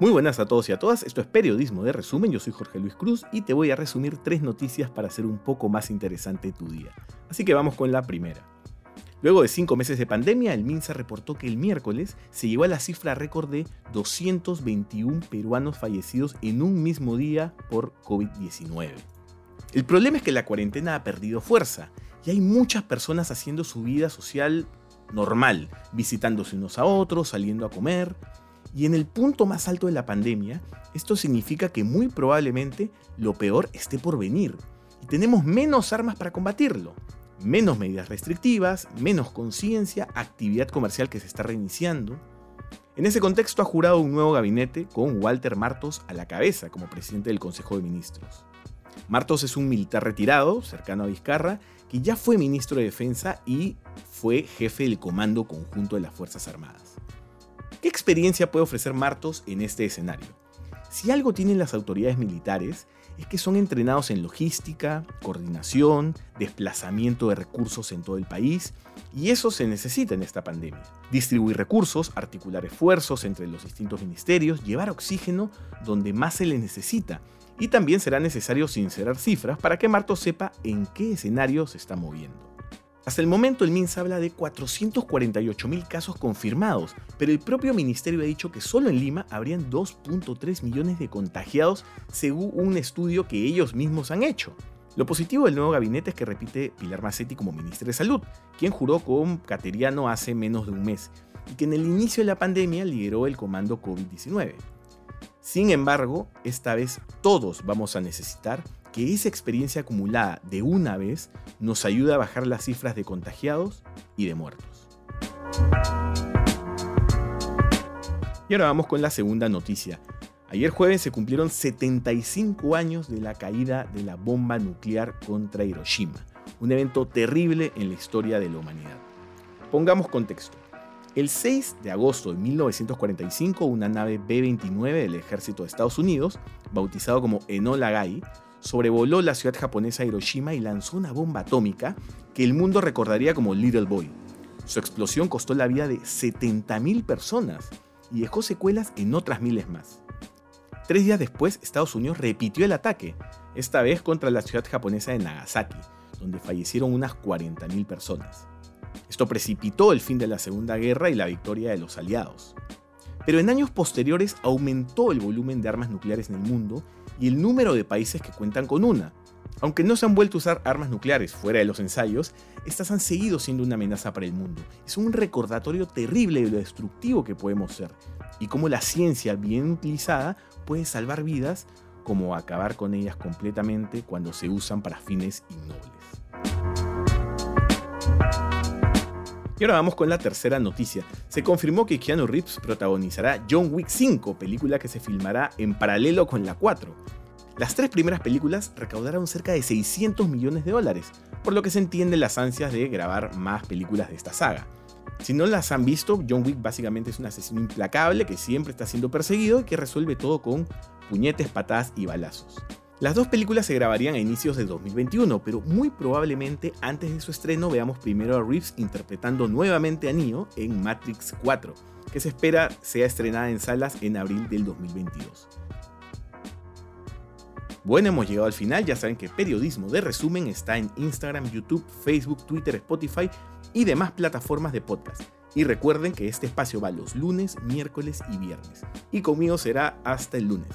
Muy buenas a todos y a todas, esto es Periodismo de Resumen, yo soy Jorge Luis Cruz y te voy a resumir tres noticias para hacer un poco más interesante tu día. Así que vamos con la primera. Luego de cinco meses de pandemia, el MINSA reportó que el miércoles se llegó a la cifra récord de 221 peruanos fallecidos en un mismo día por COVID-19. El problema es que la cuarentena ha perdido fuerza y hay muchas personas haciendo su vida social normal, visitándose unos a otros, saliendo a comer, y en el punto más alto de la pandemia, esto significa que muy probablemente lo peor esté por venir y tenemos menos armas para combatirlo. Menos medidas restrictivas, menos conciencia, actividad comercial que se está reiniciando. En ese contexto ha jurado un nuevo gabinete con Walter Martos a la cabeza como presidente del Consejo de Ministros. Martos es un militar retirado, cercano a Vizcarra, que ya fue ministro de Defensa y fue jefe del Comando Conjunto de las Fuerzas Armadas. ¿Qué experiencia puede ofrecer Martos en este escenario? Si algo tienen las autoridades militares es que son entrenados en logística, coordinación, desplazamiento de recursos en todo el país, y eso se necesita en esta pandemia. Distribuir recursos, articular esfuerzos entre los distintos ministerios, llevar oxígeno donde más se le necesita, y también será necesario sincerar cifras para que Martos sepa en qué escenario se está moviendo. Hasta el momento el MINSA habla de 448.000 casos confirmados, pero el propio ministerio ha dicho que solo en Lima habrían 2.3 millones de contagiados según un estudio que ellos mismos han hecho. Lo positivo del nuevo gabinete es que repite Pilar Macetti como ministra de Salud, quien juró con Cateriano hace menos de un mes, y que en el inicio de la pandemia lideró el comando COVID-19. Sin embargo, esta vez todos vamos a necesitar que esa experiencia acumulada de una vez nos ayude a bajar las cifras de contagiados y de muertos. Y ahora vamos con la segunda noticia. Ayer jueves se cumplieron 75 años de la caída de la bomba nuclear contra Hiroshima, un evento terrible en la historia de la humanidad. Pongamos contexto. El 6 de agosto de 1945, una nave B-29 del ejército de Estados Unidos, bautizado como Enola Gay, sobrevoló la ciudad japonesa Hiroshima y lanzó una bomba atómica que el mundo recordaría como Little Boy. Su explosión costó la vida de 70.000 personas y dejó secuelas en otras miles más. Tres días después, Estados Unidos repitió el ataque, esta vez contra la ciudad japonesa de Nagasaki, donde fallecieron unas 40.000 personas. Esto precipitó el fin de la Segunda Guerra y la victoria de los aliados. Pero en años posteriores aumentó el volumen de armas nucleares en el mundo y el número de países que cuentan con una. Aunque no se han vuelto a usar armas nucleares fuera de los ensayos, estas han seguido siendo una amenaza para el mundo. Es un recordatorio terrible de lo destructivo que podemos ser y cómo la ciencia bien utilizada puede salvar vidas como acabar con ellas completamente cuando se usan para fines innobles. Y ahora vamos con la tercera noticia. Se confirmó que Keanu Reeves protagonizará John Wick 5, película que se filmará en paralelo con la 4. Las tres primeras películas recaudaron cerca de 600 millones de dólares, por lo que se entienden las ansias de grabar más películas de esta saga. Si no las han visto, John Wick básicamente es un asesino implacable que siempre está siendo perseguido y que resuelve todo con puñetes, patadas y balazos. Las dos películas se grabarían a inicios de 2021, pero muy probablemente antes de su estreno veamos primero a Reeves interpretando nuevamente a Neo en Matrix 4, que se espera sea estrenada en salas en abril del 2022. Bueno, hemos llegado al final, ya saben que Periodismo de Resumen está en Instagram, YouTube, Facebook, Twitter, Spotify y demás plataformas de podcast. Y recuerden que este espacio va los lunes, miércoles y viernes. Y conmigo será hasta el lunes.